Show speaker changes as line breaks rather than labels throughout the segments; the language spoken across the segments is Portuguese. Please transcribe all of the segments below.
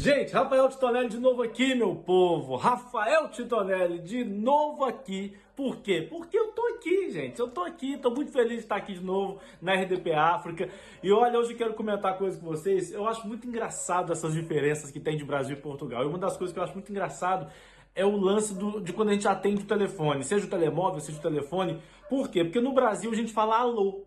Gente, Rafael Titonelli de novo aqui, meu povo. Rafael Titonelli de novo aqui. Por quê? Porque eu tô aqui, gente. Eu tô aqui, tô muito feliz de estar aqui de novo na RDP África. E olha, hoje eu quero comentar coisas com vocês. Eu acho muito engraçado essas diferenças que tem de Brasil e Portugal. E uma das coisas que eu acho muito engraçado é o lance do, de quando a gente atende o telefone, seja o telemóvel, seja o telefone. Por quê? Porque no Brasil a gente fala alô.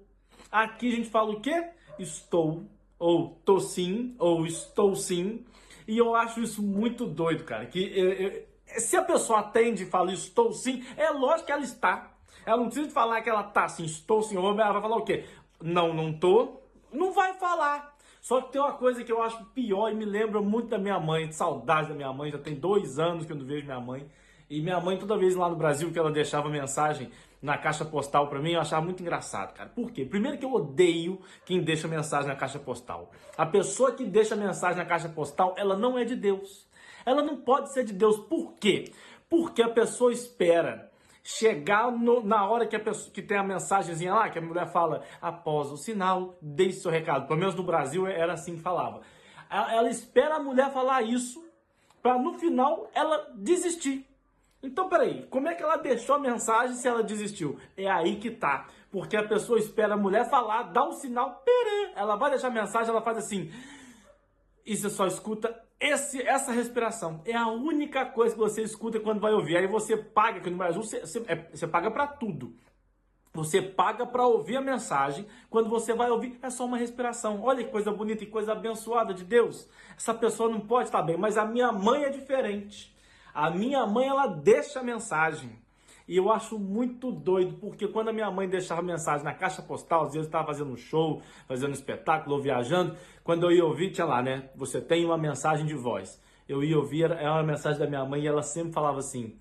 Aqui a gente fala o quê? Estou, ou tô sim, ou estou sim. E eu acho isso muito doido, cara. Que eu, eu, se a pessoa atende e fala estou sim, é lógico que ela está. Ela não precisa falar que ela tá assim, estou sim. Ou ela vai falar o quê? Não, não tô. Não vai falar. Só que tem uma coisa que eu acho pior e me lembra muito da minha mãe, de saudade da minha mãe. Já tem dois anos que eu não vejo minha mãe. E minha mãe, toda vez lá no Brasil que ela deixava mensagem na caixa postal para mim, eu achava muito engraçado, cara. Por quê? Primeiro que eu odeio quem deixa mensagem na caixa postal. A pessoa que deixa mensagem na caixa postal, ela não é de Deus. Ela não pode ser de Deus. Por quê? Porque a pessoa espera chegar no, na hora que, a pessoa, que tem a mensagenzinha lá, que a mulher fala, após o sinal, deixe seu recado. Pelo menos no Brasil era assim que falava. Ela, ela espera a mulher falar isso para no final ela desistir. Então, peraí, como é que ela deixou a mensagem se ela desistiu? É aí que tá. Porque a pessoa espera a mulher falar, dá um sinal, perê, ela vai deixar a mensagem, ela faz assim. E você só escuta esse, essa respiração. É a única coisa que você escuta quando vai ouvir. Aí você paga, que no Brasil você, você, é, você paga para tudo. Você paga para ouvir a mensagem. Quando você vai ouvir, é só uma respiração. Olha que coisa bonita e coisa abençoada de Deus. Essa pessoa não pode estar bem, mas a minha mãe é diferente. A minha mãe, ela deixa mensagem. E eu acho muito doido, porque quando a minha mãe deixava mensagem na caixa postal, às vezes eu estava fazendo um show, fazendo um espetáculo ou viajando, quando eu ia ouvir, tinha lá, né? Você tem uma mensagem de voz. Eu ia ouvir, é uma mensagem da minha mãe e ela sempre falava assim: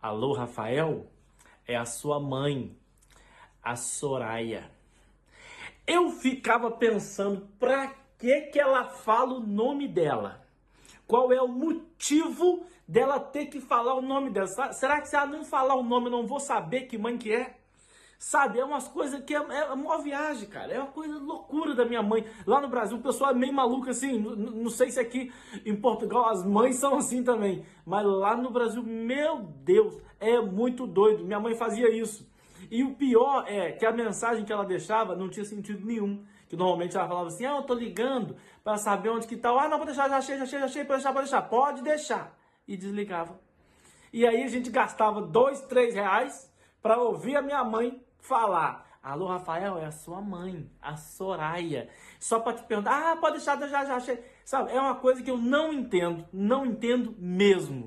Alô, Rafael? É a sua mãe, a Soraya. Eu ficava pensando, pra que que ela fala o nome dela? Qual é o motivo dela ter que falar o nome dela? Será que se ela não falar o nome, não vou saber que mãe que é? Sabe, é umas coisas que é, é uma viagem, cara. É uma coisa loucura da minha mãe. Lá no Brasil, o pessoal é meio maluco assim. Não, não sei se aqui em Portugal as mães são assim também. Mas lá no Brasil, meu Deus, é muito doido. Minha mãe fazia isso. E o pior é que a mensagem que ela deixava não tinha sentido nenhum que normalmente ela falava assim, ah, eu tô ligando para saber onde que tá. Ah, não, vou deixar, já achei, já achei, já achei, pode deixar, pode deixar, pode deixar. E desligava. E aí a gente gastava dois, três reais para ouvir a minha mãe falar. Alô, Rafael, é a sua mãe, a Soraya. Só para te perguntar, ah, pode deixar, já, já achei. Sabe, é uma coisa que eu não entendo, não entendo mesmo.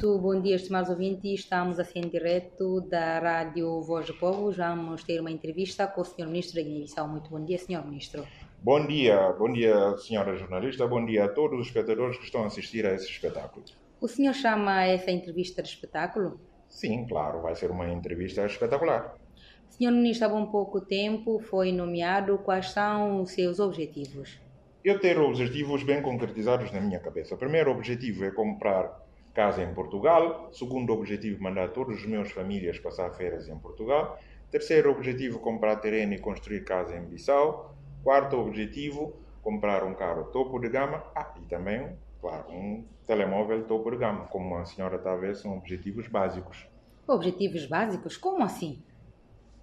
Muito bom dia, estimados ouvintes. Estamos assim em direto da Rádio Voz do Povo. Vamos ter uma entrevista com o Sr. Ministro da Guiné-Bissau. Muito bom dia, Sr. Ministro.
Bom dia, bom dia, senhora jornalista. Bom dia a todos os espectadores que estão a assistir a esse espetáculo.
O senhor chama essa entrevista de espetáculo?
Sim, claro, vai ser uma entrevista espetacular.
Senhor Ministro, há bom pouco tempo foi nomeado. Quais são os seus objetivos?
Eu tenho objetivos bem concretizados na minha cabeça. O primeiro objetivo é comprar casa em Portugal. Segundo objetivo, mandar todas as minhas famílias passar férias em Portugal. Terceiro objetivo, comprar terreno e construir casa em Bissau. Quarto objetivo, comprar um carro topo de gama. Ah, e também, claro, um telemóvel topo de gama. Como a senhora está a ver, são objetivos básicos.
Objetivos básicos? Como assim?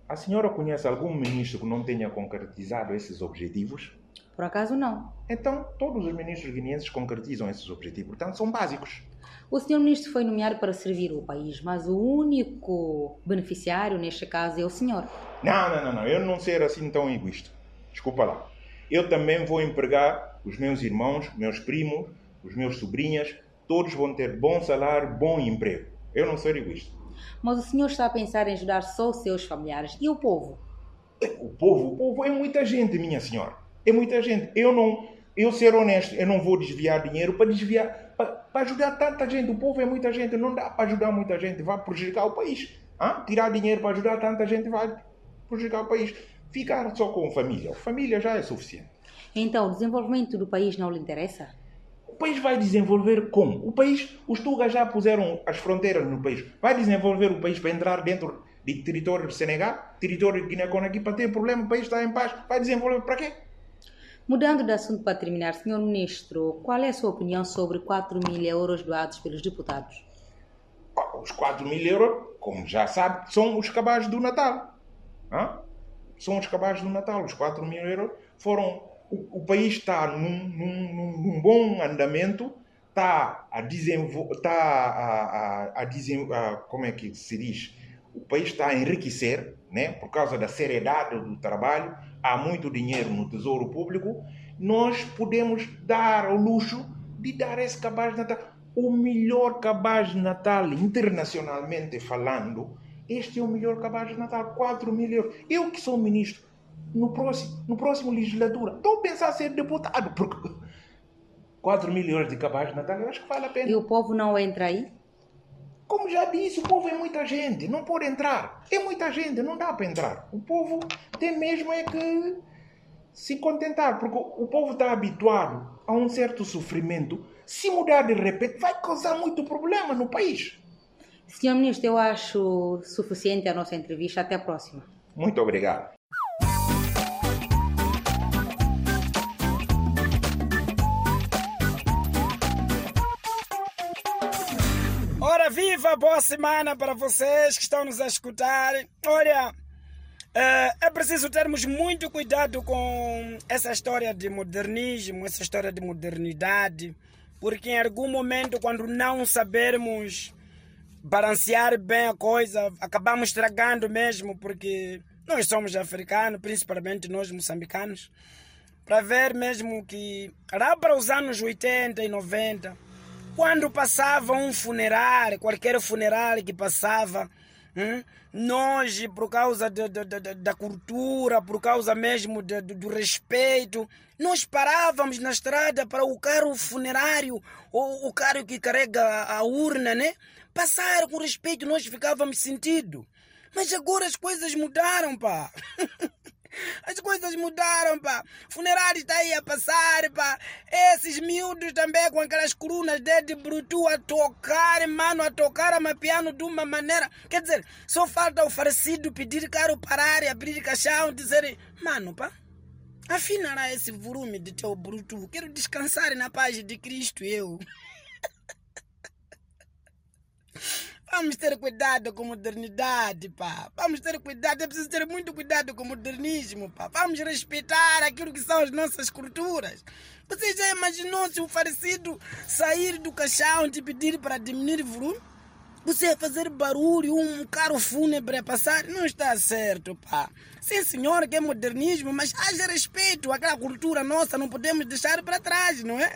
A senhora conhece algum ministro que não tenha concretizado esses objetivos?
Por acaso não.
Então, todos os ministros guineenses concretizam esses objetivos, portanto, são básicos.
O senhor ministro foi nomeado para servir o país, mas o único beneficiário neste caso é o senhor.
Não, não, não, não. Eu não ser assim tão egoísta. Desculpa lá. Eu também vou empregar os meus irmãos, meus primos, os meus sobrinhas, todos vão ter bom salário, bom emprego. Eu não sou egoísta.
Mas o senhor está a pensar em ajudar só os seus familiares e o povo?
O povo, o povo é muita gente, minha senhora. É muita gente. Eu não, eu ser honesto, eu não vou desviar dinheiro para desviar, para, ajudar tanta gente. O povo é muita gente, não dá para ajudar muita gente, vai prejudicar o país. Tirar dinheiro para ajudar tanta gente vai prejudicar o país. Ficar só com família. Família já é suficiente.
Então, o desenvolvimento do país não lhe interessa?
O país vai desenvolver como? O país, os Tugas já puseram as fronteiras no país. Vai desenvolver o país para entrar dentro de território do Senegal, território de Guiné-Conakry, para ter problema, o país está em paz, vai desenvolver para quê?
Mudando de assunto para terminar, Senhor Ministro, qual é a sua opinião sobre 4 mil euros doados pelos deputados?
Os 4 mil euros, como já sabe, são os cabazes do Natal. Hã? São os cabazes do Natal. Os 4 mil euros foram. O, o país está num, num, num, bom andamento, está a desenvolver. Está a, a, a, a, Como é que se diz? O país está a enriquecer, né? por causa da seriedade do trabalho, há muito dinheiro no Tesouro Público, nós podemos dar o luxo de dar esse cabaz de Natal. O melhor cabaz de Natal, internacionalmente falando, este é o melhor cabaz de Natal, 4 mil euros. Eu que sou ministro, no próximo, no próximo legislatura, estou a pensar ser deputado, porque 4 mil euros de cabaz de Natal, eu acho que vale a pena.
E o povo não entra aí?
Como já disse, o povo é muita gente, não pode entrar. É muita gente, não dá para entrar. O povo tem mesmo é que se contentar, porque o povo está habituado a um certo sofrimento. Se mudar de repente, vai causar muito problema no país.
Senhor Ministro, eu acho suficiente a nossa entrevista. Até a próxima.
Muito obrigado.
Viva! Boa semana para vocês que estão nos a escutar. Olha, é, é preciso termos muito cuidado com essa história de modernismo, essa história de modernidade, porque em algum momento, quando não sabermos balancear bem a coisa, acabamos estragando mesmo, porque nós somos africanos, principalmente nós moçambicanos, para ver mesmo que lá para os anos 80 e 90 quando passava um funerário, qualquer funerário que passava, hum, nós, por causa de, de, de, da cultura, por causa mesmo do respeito, nós parávamos na estrada para o carro funerário, ou o carro que carrega a urna, né? Passar com respeito, nós ficávamos sentido. Mas agora as coisas mudaram, pá. As coisas mudaram, pá. Funerário está aí a passar, pá. Esses miúdos também com aquelas colunas de brutu a tocar, mano, a tocar a piano de uma maneira. Quer dizer, só falta o falecido pedir caro parar e abrir caixão, dizer, mano, pá. Afinará esse volume de teu bruto. Quero descansar na paz de Cristo, eu. Vamos ter cuidado com modernidade, pá. Vamos ter cuidado, é preciso ter muito cuidado com o modernismo, pá. Vamos respeitar aquilo que são as nossas culturas. Você já imaginou se o falecido sair do caixão te pedir para diminuir o volume? Você fazer barulho, um carro fúnebre a passar, não está certo, pá. Sim, senhor, que é modernismo, mas haja respeito àquela cultura nossa, não podemos deixar para trás, não é?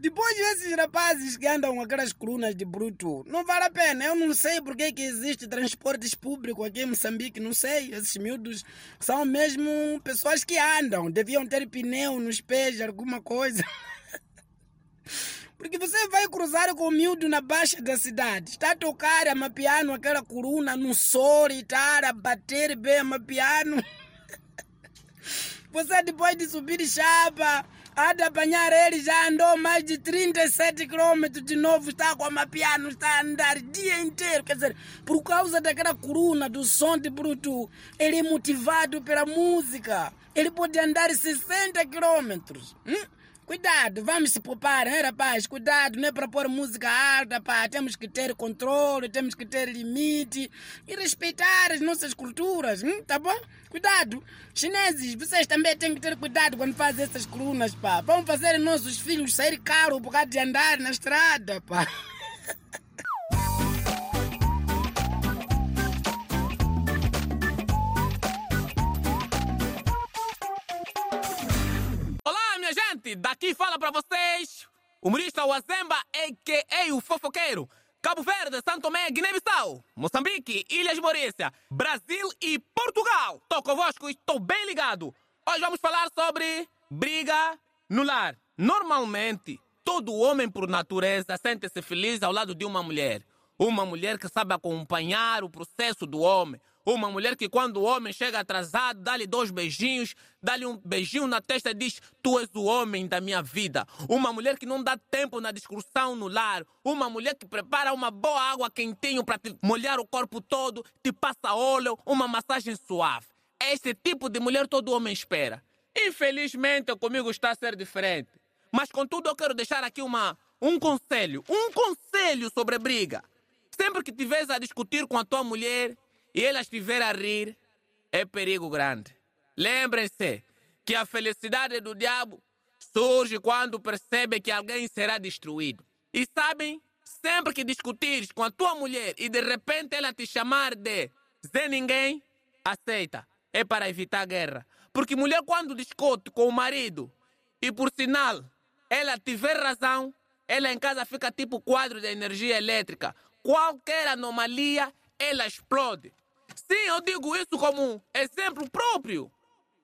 Depois esses rapazes que andam com aquelas colunas de bruto, não vale a pena. Eu não sei porque que existe transportes públicos aqui em Moçambique, não sei. Esses miúdos são mesmo pessoas que andam, deviam ter pneu nos pés, alguma coisa. Porque você vai cruzar com o miúdo na baixa da cidade, está a tocar a mapiano aquela coluna no sol e está a bater bem a mapiano. Você depois de subir chapa, ele, já andou mais de 37 quilômetros de novo, está com a mapiano, está a andar dia inteiro. Quer dizer, por causa daquela coluna do som de bruto, ele é motivado pela música. Ele pode andar 60 quilômetros. Hum? Cuidado, vamos se poupar, rapaz? Cuidado, não é para pôr música alta, pá. Temos que ter controle, temos que ter limite e respeitar as nossas culturas, hein? tá bom? Cuidado. Chineses, vocês também têm que ter cuidado quando fazem essas colunas, pá. Vamos fazer nossos filhos sair caro por causa de andar na estrada, pá.
gente, daqui fala para vocês humorista Wazemba, a.k.a. o fofoqueiro. Cabo Verde, Santo Tomé, Guiné-Bissau, Moçambique, Ilhas Maurícia, Brasil e Portugal. Estou convosco e estou bem ligado. Hoje vamos falar sobre briga no lar. Normalmente, todo homem por natureza sente-se feliz ao lado de uma mulher. Uma mulher que sabe acompanhar o processo do homem. Uma mulher que quando o homem chega atrasado, dá-lhe dois beijinhos, dá-lhe um beijinho na testa e diz: Tu és o homem da minha vida. Uma mulher que não dá tempo na discussão no lar. Uma mulher que prepara uma boa água quentinho para te molhar o corpo todo, te passa óleo, uma massagem suave. É esse tipo de mulher todo homem espera. Infelizmente, comigo está a ser diferente. Mas contudo, eu quero deixar aqui uma, um conselho. Um conselho sobre briga. Sempre que estiveres a discutir com a tua mulher e ela estiver a rir, é perigo grande. Lembrem-se que a felicidade do diabo surge quando percebe que alguém será destruído. E sabem, sempre que discutires com a tua mulher e de repente ela te chamar de Zé Ninguém, aceita. É para evitar guerra. Porque mulher, quando discute com o marido e por sinal ela tiver razão, ela em casa fica tipo quadro de energia elétrica. Qualquer anomalia, ela explode. Sim, eu digo isso como um exemplo próprio.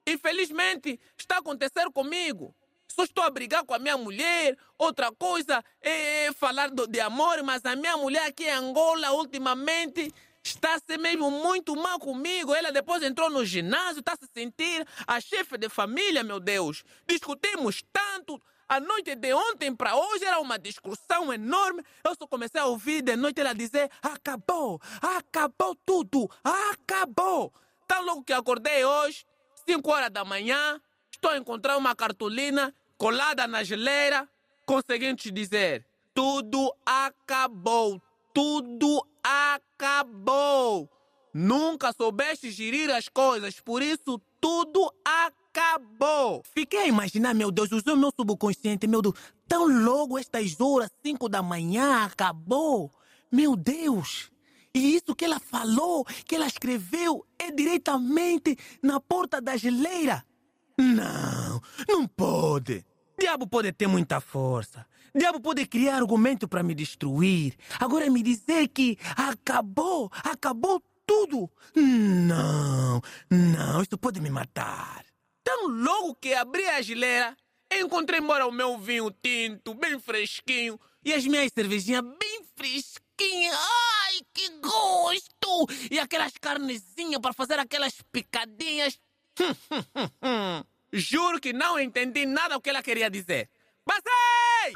Infelizmente, está acontecendo comigo. Só estou a brigar com a minha mulher. Outra coisa é falar de amor, mas a minha mulher aqui em Angola, ultimamente, está a ser mesmo muito mal comigo. Ela depois entrou no ginásio, está a se sentir a chefe de família, meu Deus. Discutimos tanto. A noite de ontem para hoje era uma discussão enorme. Eu só comecei a ouvir de noite ela dizer: acabou, acabou tudo, acabou. Tão logo que acordei hoje, 5 horas da manhã, estou a encontrar uma cartolina colada na geleira com o seguinte dizer: tudo acabou, tudo acabou. Nunca soubeste gerir as coisas, por isso tudo acabou. Fiquei a imaginar, meu Deus, usou meu subconsciente, meu Deus, tão logo estas horas, 5 da manhã, acabou. Meu Deus. E isso que ela falou, que ela escreveu, é diretamente na porta da geleira. Não, não pode. Diabo pode ter muita força. Diabo pode criar argumento para me destruir. Agora me dizer que acabou, acabou tudo. Não, não, isso pode me matar. Tão logo que abri a geleira, encontrei embora o meu vinho tinto, bem fresquinho, e as minhas cervejinhas bem fresquinhas. Ai, que gosto! E aquelas carnezinhas para fazer aquelas picadinhas. Juro que não entendi nada o que ela queria dizer. Passei!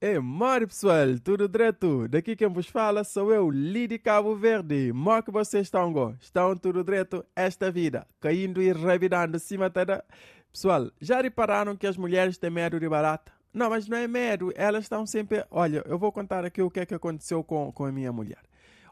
É, mori pessoal, tudo direto? Daqui quem vos fala sou eu, Lidi Cabo Verde. Mó que vocês estão, go? estão tudo direto esta vida, caindo e revirando cima da... Pessoal, já repararam que as mulheres têm medo de barata? Não, mas não é medo, elas estão sempre... Olha, eu vou contar aqui o que é que aconteceu com, com a minha mulher.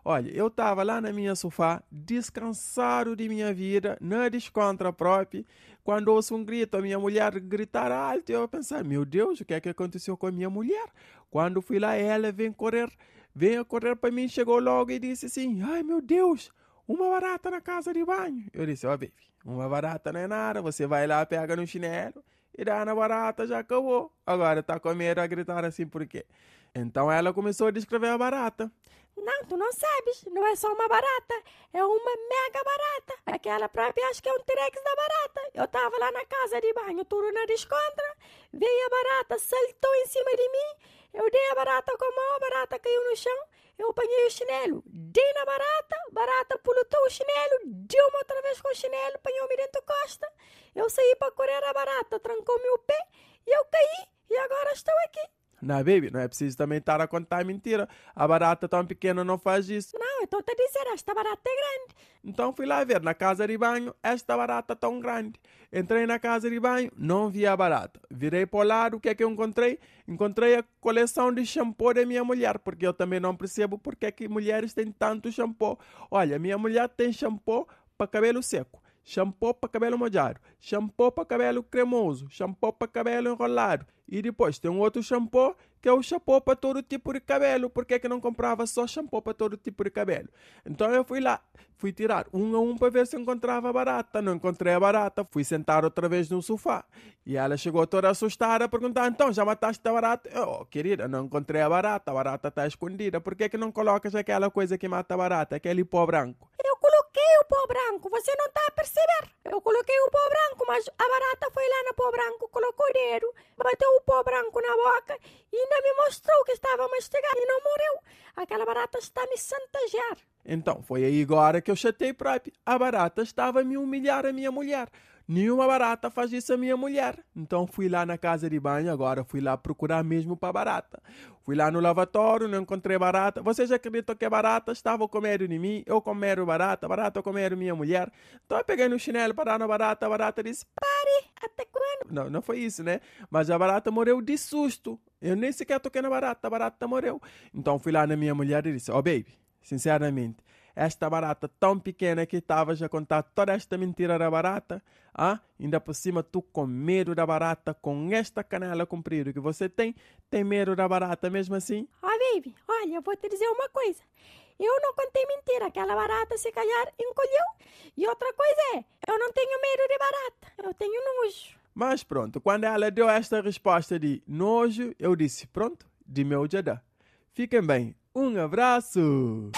Olha, eu estava lá na minha sofá, descansado de minha vida, na descontra própria, quando ouço um grito, a minha mulher gritar alto, eu pensar, meu Deus, o que é que aconteceu com a minha mulher? Quando fui lá, ela vem correr, vem correr para mim, chegou logo e disse assim, ai meu Deus, uma barata na casa de banho. Eu disse, ó oh, baby, uma barata não é nada, você vai lá, pega no chinelo dá na barata, já acabou. Agora tá com medo a gritar assim por quê? Então ela começou a descrever a barata.
Não, tu não sabes. Não é só uma barata. É uma mega barata. Aquela própria acho que é um T-Rex da barata. Eu tava lá na casa de banho, tudo na descontra. Veio a barata, saltou em cima de mim. Eu dei a barata com a mão, a barata caiu no chão. Eu apanhei o chinelo, dei na barata, barata pulutou o chinelo, deu-me outra vez com o chinelo, apanhou-me dentro da costa. Eu saí para correr a barata, trancou-me o pé e eu caí e agora estou aqui.
Não, baby, não é preciso também estar a contar mentira. A barata tão pequena não faz isso.
Não, eu estou a dizer, esta barata é grande.
Então fui lá ver na casa de banho, esta barata tão grande. Entrei na casa de banho, não vi a barata. Virei para o lado, o que é que eu encontrei? Encontrei a coleção de shampoo da minha mulher, porque eu também não percebo porque é que mulheres têm tanto shampoo. Olha, minha mulher tem shampoo para cabelo seco shampoo para cabelo molhado, shampoo para cabelo cremoso, shampoo para cabelo enrolado. E depois tem um outro shampoo que é o shampoo para todo tipo de cabelo. Por que, que não comprava só shampoo para todo tipo de cabelo? Então eu fui lá, fui tirar um a um para ver se encontrava barata. Não encontrei a barata, fui sentar outra vez no sofá. E ela chegou toda assustada a perguntar: então já mataste a barata? Oh, querida, não encontrei a barata, a barata está escondida. Por que, que não colocas aquela coisa que mata a barata, aquele pó branco?
Eu coloquei o pó branco, você não está a perceber. Eu coloquei o pó branco, mas a barata foi lá no pó branco, colocou o dedo, bateu o pó branco na boca e ainda me mostrou que estava a mastigar e não morreu. Aquela barata está me chantagear.
Então, foi aí agora que eu chatei próprio. A barata estava a me humilhar a minha mulher. Nenhuma barata faz isso a minha mulher. Então fui lá na casa de banho, agora fui lá procurar mesmo para barata. Fui lá no lavatório, não encontrei barata. Vocês acreditam que a barata estava comendo de mim? Eu comer barata, barata comer minha mulher. Então eu peguei no chinelo para dar na barata, a barata disse,
Pare, até quando?
não, não foi isso, né? Mas a barata morreu de susto. Eu nem sequer toquei na barata, a barata morreu. Então fui lá na minha mulher e disse: oh, baby, sinceramente, esta barata tão pequena que estavas a contar toda esta mentira da barata, ah, ainda por cima tu com medo da barata, com esta canela comprida que você tem, tem medo da barata mesmo assim?
Ó, baby, olha, eu vou te dizer uma coisa. Eu não contei mentira, aquela barata se calhar encolheu. E outra coisa é, eu não tenho medo de barata, eu tenho nojo.
Mas pronto, quando ela deu esta resposta de nojo, eu disse: pronto, de meu jada. Fiquem bem, um abraço!